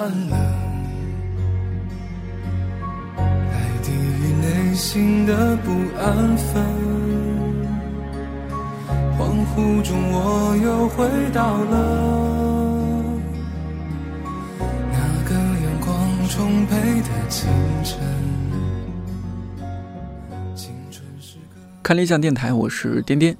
寒冷，来抵御内心的不安分。恍惚中，我又回到了那个阳光充沛的清晨。青春是个看理想电台，我是颠颠。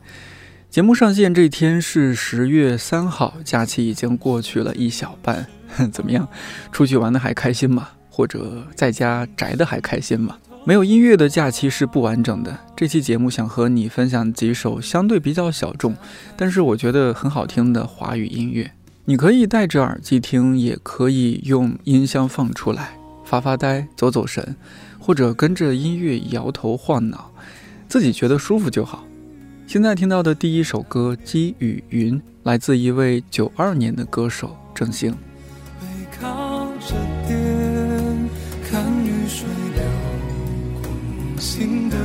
节目上线这天是十月三号，假期已经过去了一小半，怎么样？出去玩的还开心吗？或者在家宅的还开心吗？没有音乐的假期是不完整的。这期节目想和你分享几首相对比较小众，但是我觉得很好听的华语音乐。你可以戴着耳机听，也可以用音箱放出来发发呆、走走神，或者跟着音乐摇头晃脑，自己觉得舒服就好。现在听到的第一首歌《积雨云》，来自一位九二年的歌手郑兴。着点看雨水流过心的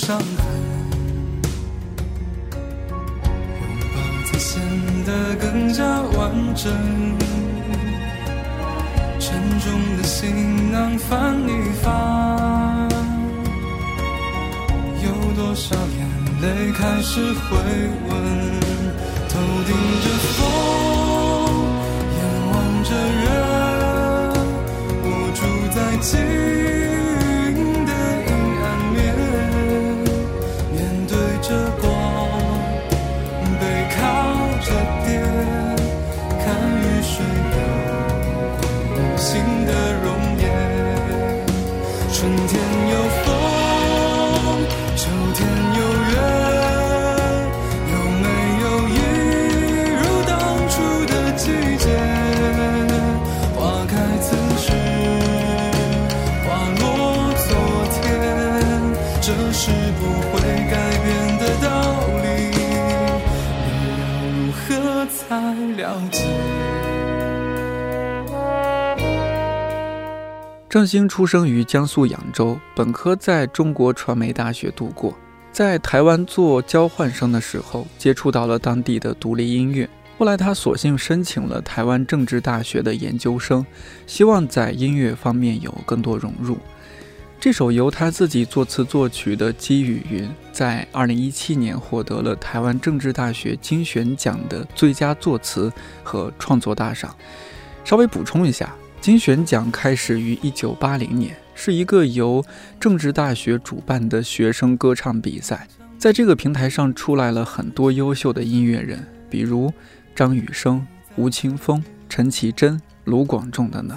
伤痕，拥抱才显得更加完整。沉重的行囊翻一翻，有多少眼泪开始回温？头顶着风，眼望着月，才了解？郑兴出生于江苏扬州，本科在中国传媒大学度过。在台湾做交换生的时候，接触到了当地的独立音乐。后来他索性申请了台湾政治大学的研究生，希望在音乐方面有更多融入。这首由他自己作词作曲的《积雨云》，在2017年获得了台湾政治大学金选奖的最佳作词和创作大赏。稍微补充一下。金选奖开始于1980年，是一个由政治大学主办的学生歌唱比赛。在这个平台上出来了很多优秀的音乐人，比如张雨生、吴青峰、陈绮贞、卢广仲等等。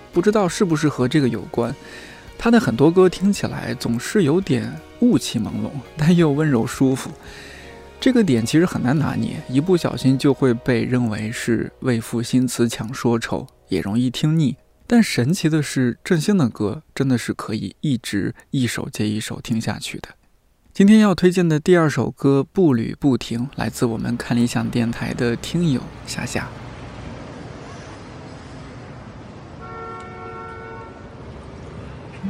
不知道是不是和这个有关。他的很多歌听起来总是有点雾气朦胧，但又温柔舒服。这个点其实很难拿捏，一不小心就会被认为是为赋新词强说愁，也容易听腻。但神奇的是，郑兴的歌真的是可以一直一首接一首听下去的。今天要推荐的第二首歌《步履不停》，来自我们看理想电台的听友夏夏。我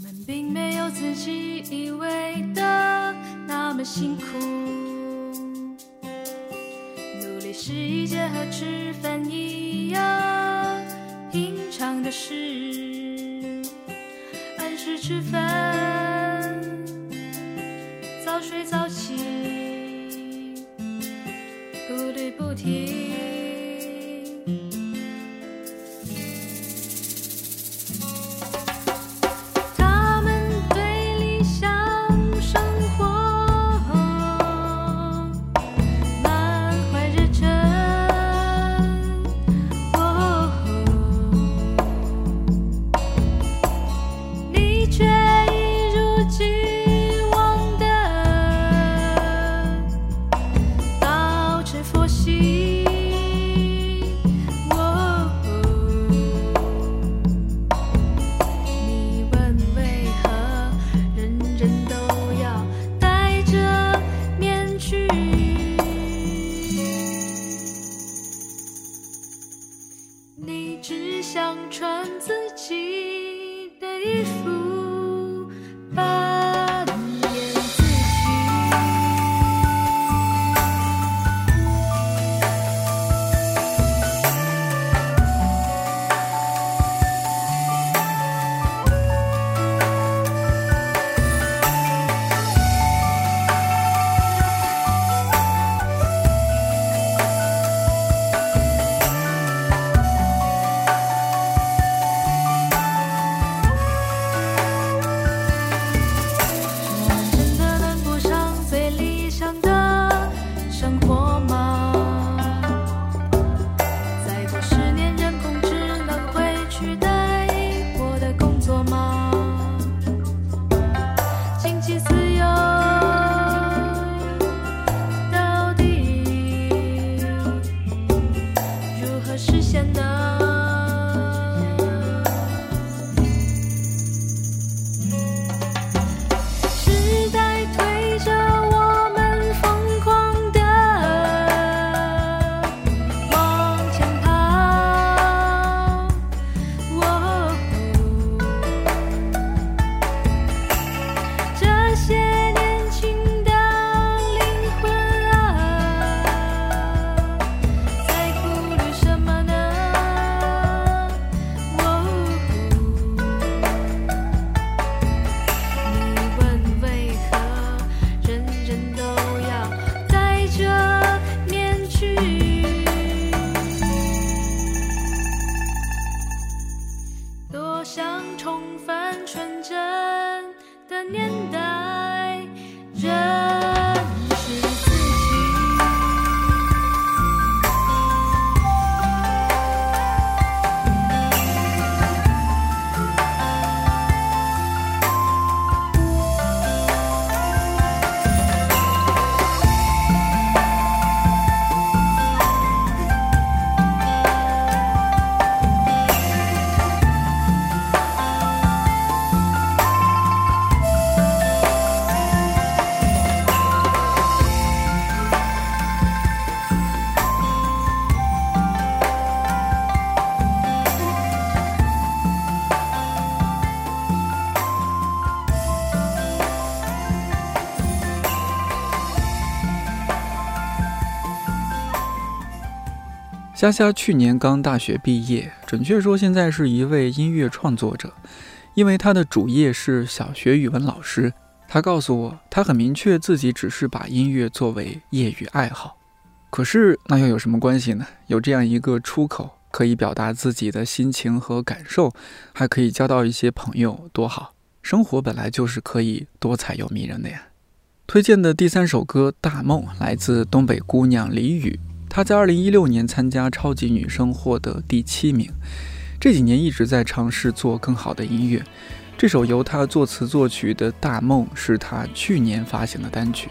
们并没有自己以为的那么辛苦，努力是一件和吃饭一样平常的事。吃饭，虾虾去年刚大学毕业，准确说现在是一位音乐创作者。因为他的主业是小学语文老师，他告诉我，他很明确自己只是把音乐作为业余爱好。可是那又有什么关系呢？有这样一个出口，可以表达自己的心情和感受，还可以交到一些朋友，多好！生活本来就是可以多彩又迷人的呀。推荐的第三首歌《大梦》来自东北姑娘李雨。她在二零一六年参加超级女声获得第七名，这几年一直在尝试做更好的音乐。这首由她作词作曲的《大梦》是她去年发行的单曲。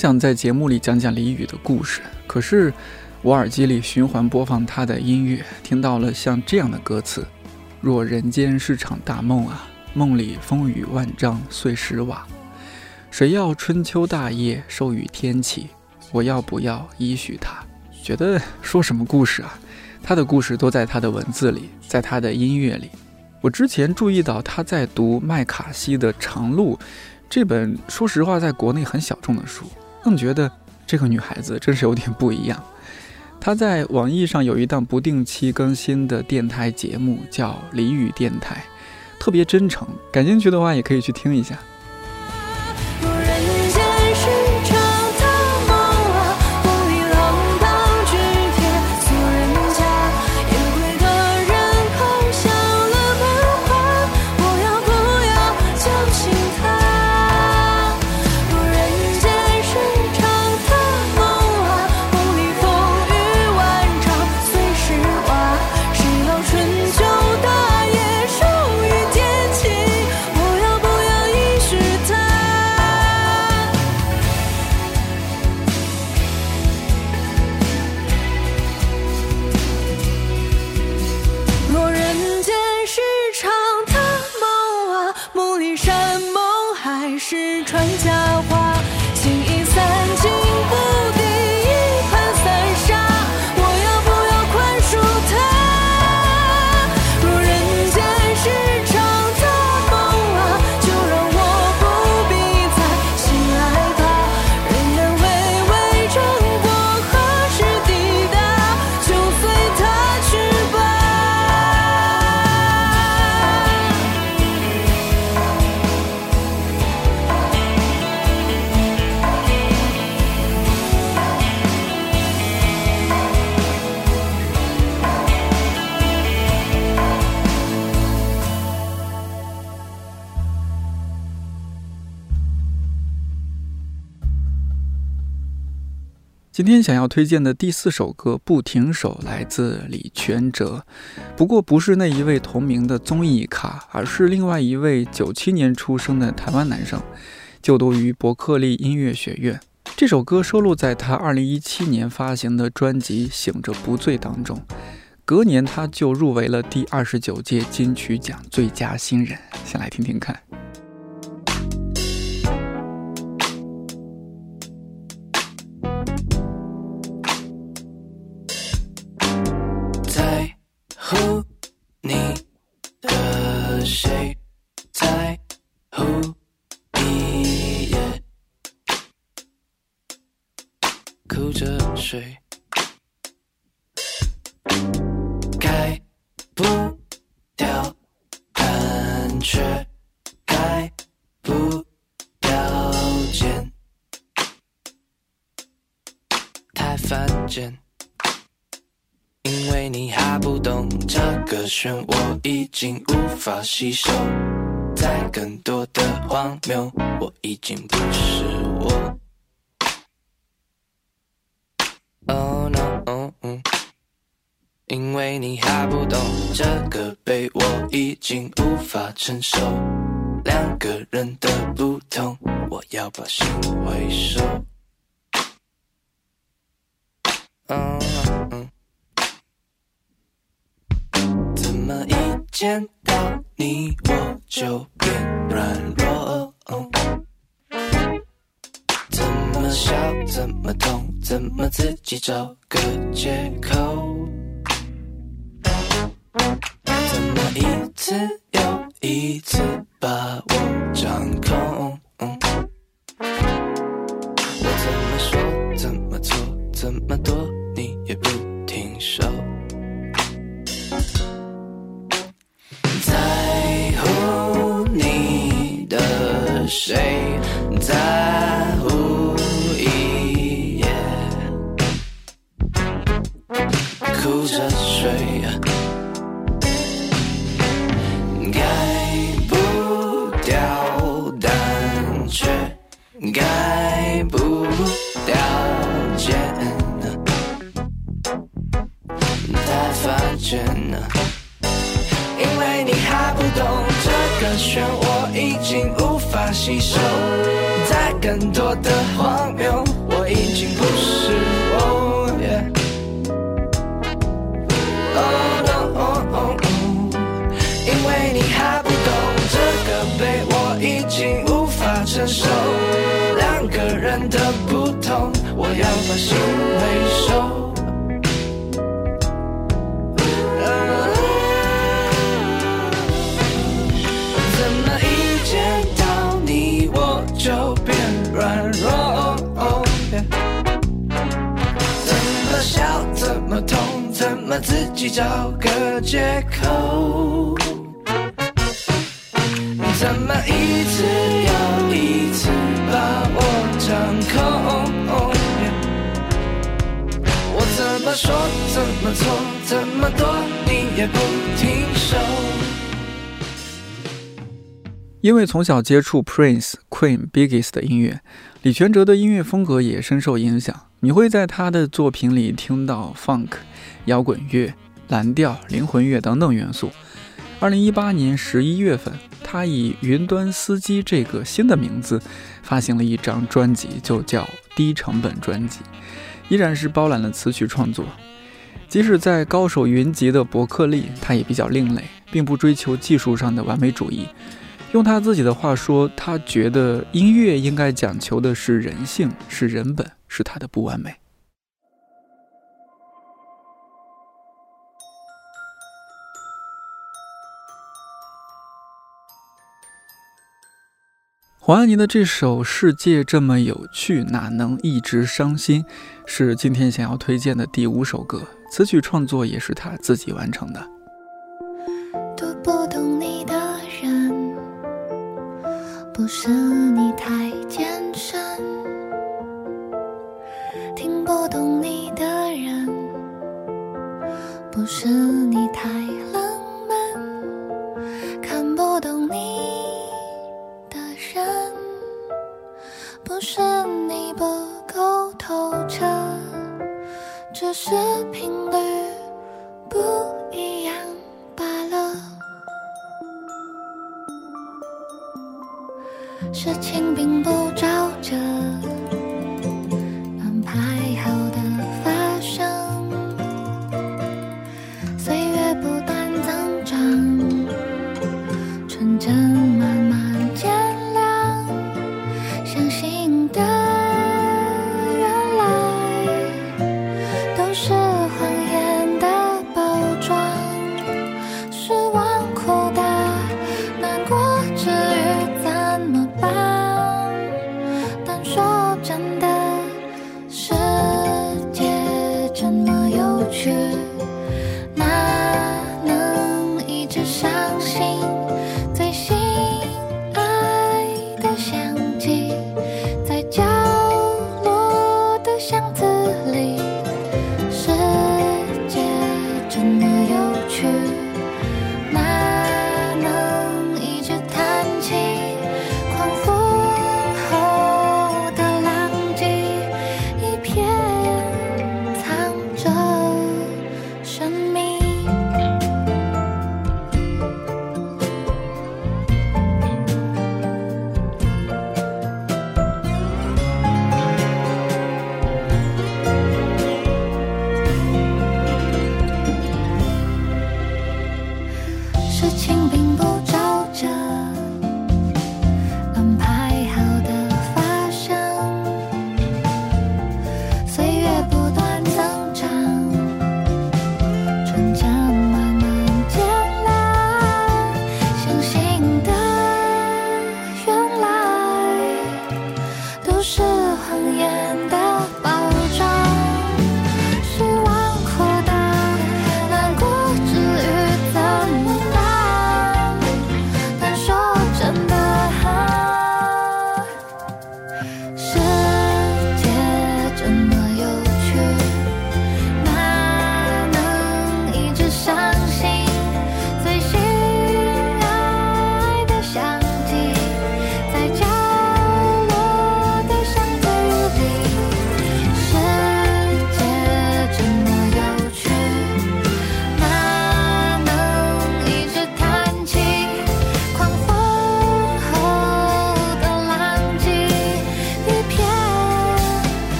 想在节目里讲讲李宇的故事，可是我耳机里循环播放他的音乐，听到了像这样的歌词：“若人间是场大梦啊，梦里风雨万丈碎石瓦，谁要春秋大业授予天启？我要不要依许他？”觉得说什么故事啊？他的故事都在他的文字里，在他的音乐里。我之前注意到他在读麦卡锡的《长路》。这本说实话，在国内很小众的书，更觉得这个女孩子真是有点不一样。她在网易上有一档不定期更新的电台节目，叫《俚语电台》，特别真诚。感兴趣的话，也可以去听一下。山盟海誓传家今天想要推荐的第四首歌《不停手》来自李全哲，不过不是那一位同名的综艺咖，而是另外一位九七年出生的台湾男生，就读于伯克利音乐学院。这首歌收录在他二零一七年发行的专辑《醒着不醉》当中，隔年他就入围了第二十九届金曲奖最佳新人。先来听听看。因为你还不懂这个漩涡已经无法吸收，在更多的荒谬，我已经不是我。Oh no，因为你还不懂这个悲，我已经无法承受两个人的不同，我要把心回收。怎见到你我就变软弱？怎么笑怎么痛，怎么自己找个借口？怎么一次又一次把我掌控？我怎么说怎么做怎么躲？你也不停手，人的不同，我要把心回收。怎么一见到你我就变软弱？怎么笑？怎么痛？怎么自己找个借口？怎么一次又掌控？我怎么说？怎么做？怎么躲？你也不停手。因为从小接触 Prince、Queen、Biggs 的音乐，李全哲的音乐风格也深受影响。你会在他的作品里听到 Funk、摇滚乐、蓝调、灵魂乐等等元素。二零一八年十一月份，他以“云端司机”这个新的名字发行了一张专辑，就叫低成本专辑，依然是包揽了词曲创作。即使在高手云集的伯克利，他也比较另类，并不追求技术上的完美主义。用他自己的话说，他觉得音乐应该讲求的是人性，是人本，是他的不完美。黄安妮的这首《世界这么有趣，哪能一直伤心》，是今天想要推荐的第五首歌，词曲创作也是她自己完成的。读不懂你的人，不是你太艰深；听不懂你的人，不是你太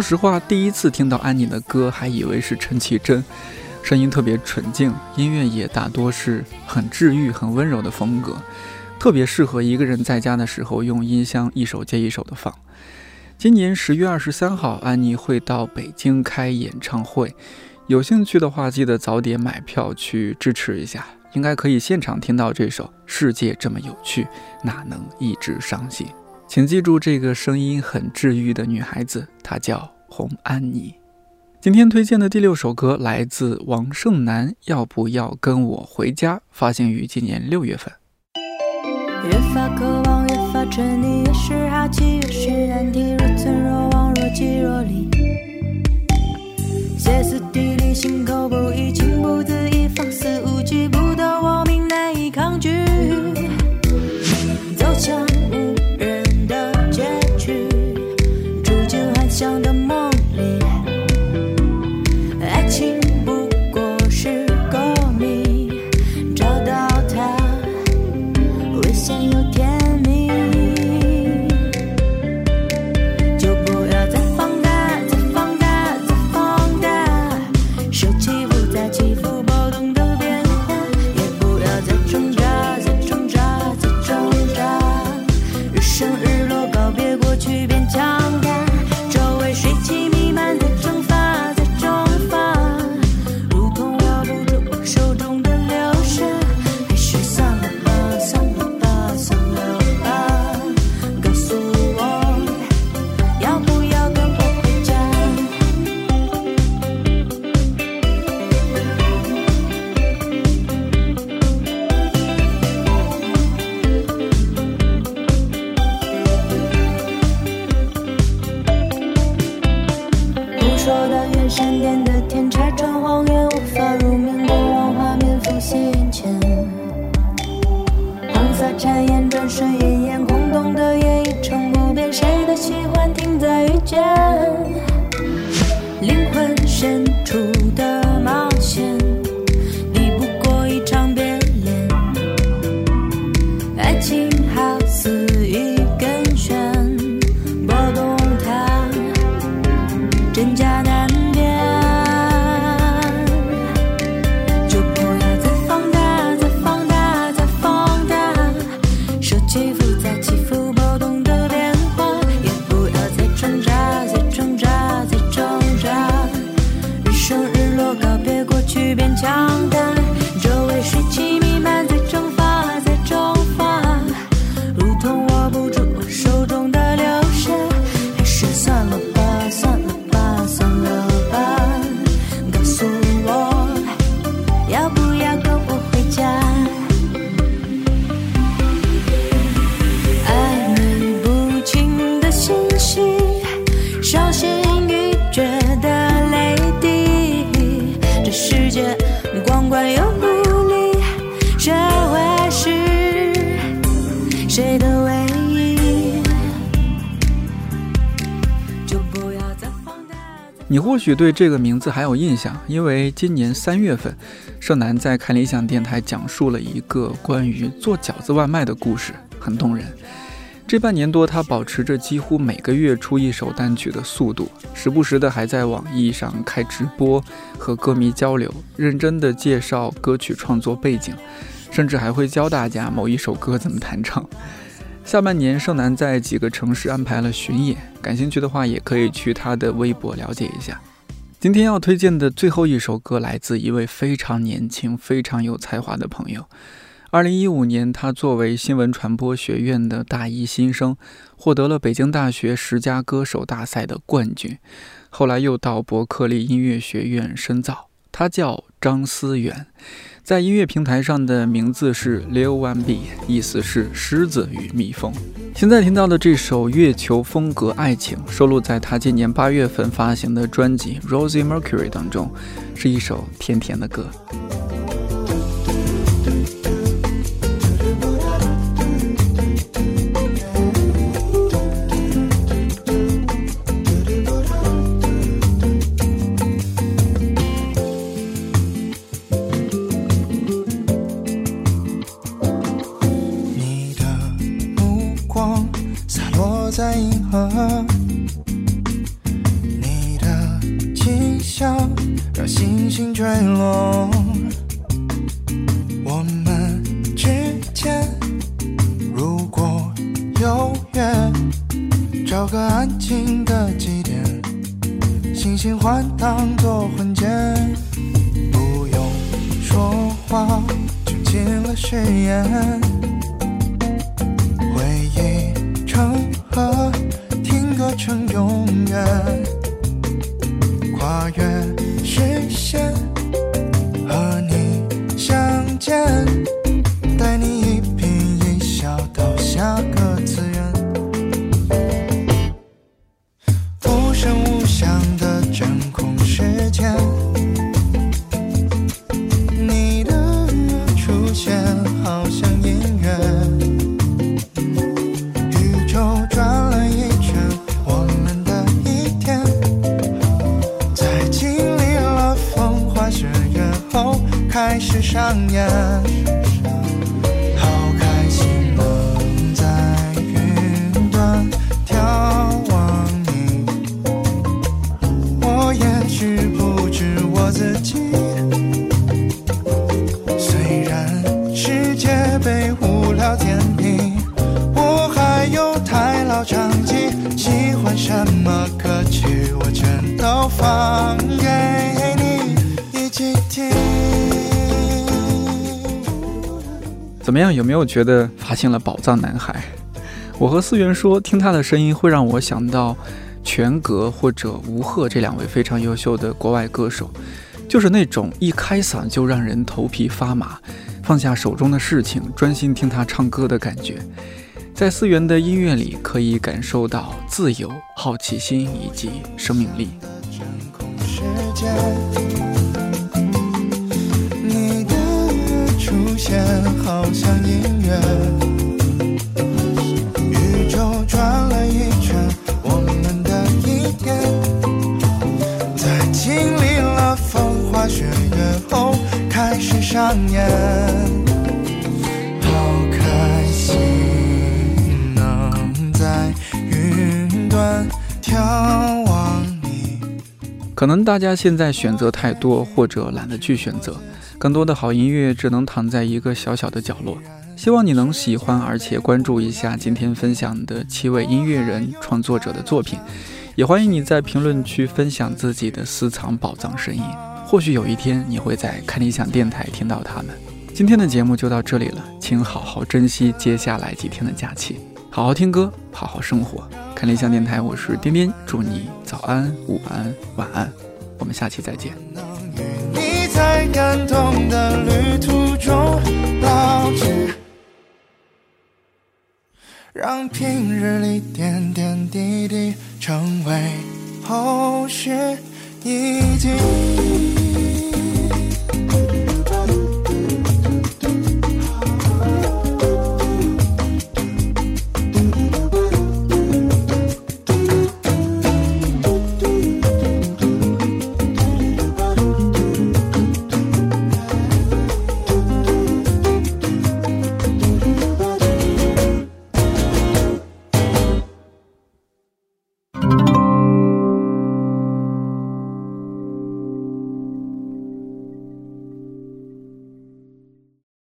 说实话，第一次听到安妮的歌，还以为是陈绮贞，声音特别纯净，音乐也大多是很治愈、很温柔的风格，特别适合一个人在家的时候用音箱一首接一首的放。今年十月二十三号，安妮会到北京开演唱会，有兴趣的话，记得早点买票去支持一下，应该可以现场听到这首《世界这么有趣，哪能一直伤心》。请记住这个声音很治愈的女孩子，她叫洪安妮。今天推荐的第六首歌来自王胜男，要不要跟我回家？发行于今年六月份。越发渴望，越发沉溺，越是好奇，越是难题。若存若亡，若即若离，歇斯底里，心口不一，情不自已，放肆无忌，不得我命，难以抗拒。走向深处的你或许对这个名字还有印象，因为今年三月份，盛楠在看理想电台讲述了一个关于做饺子外卖的故事，很动人。这半年多，他保持着几乎每个月出一首单曲的速度，时不时的还在网易上开直播，和歌迷交流，认真的介绍歌曲创作背景，甚至还会教大家某一首歌怎么弹唱。下半年，盛楠在几个城市安排了巡演，感兴趣的话也可以去他的微博了解一下。今天要推荐的最后一首歌来自一位非常年轻、非常有才华的朋友。二零一五年，他作为新闻传播学院的大一新生，获得了北京大学十佳歌手大赛的冠军。后来又到伯克利音乐学院深造。他叫张思源，在音乐平台上的名字是 Leo One B，意思是狮子与蜜蜂。现在听到的这首《月球风格爱情》收录在他今年八月份发行的专辑《Rosy Mercury》当中，是一首甜甜的歌。当作婚戒，不用说话就进了誓言，开始上演。好开心能在云端眺望你，我也许不止我自己。虽然世界被无聊填平，我还有太老长记，喜欢什么歌曲我全都放怎么样？有没有觉得发现了宝藏男孩？我和思源说，听他的声音会让我想到全格或者吴赫这两位非常优秀的国外歌手，就是那种一开嗓就让人头皮发麻，放下手中的事情，专心听他唱歌的感觉。在思源的音乐里，可以感受到自由、好奇心以及生命力。好像音乐，宇宙转了一圈，我们的一天，在经历了风花雪月后，开始上演。可能大家现在选择太多，或者懒得去选择，更多的好音乐只能躺在一个小小的角落。希望你能喜欢，而且关注一下今天分享的七位音乐人创作者的作品，也欢迎你在评论区分享自己的私藏宝藏声音。或许有一天你会在看理想电台听到他们。今天的节目就到这里了，请好好珍惜接下来几天的假期，好好听歌，好好生活。看理想电台，我是颠颠，祝你早安、午安、晚安，我们下期再见。能与你在感动的旅途中保持，让平日里点点滴滴成为后事已经。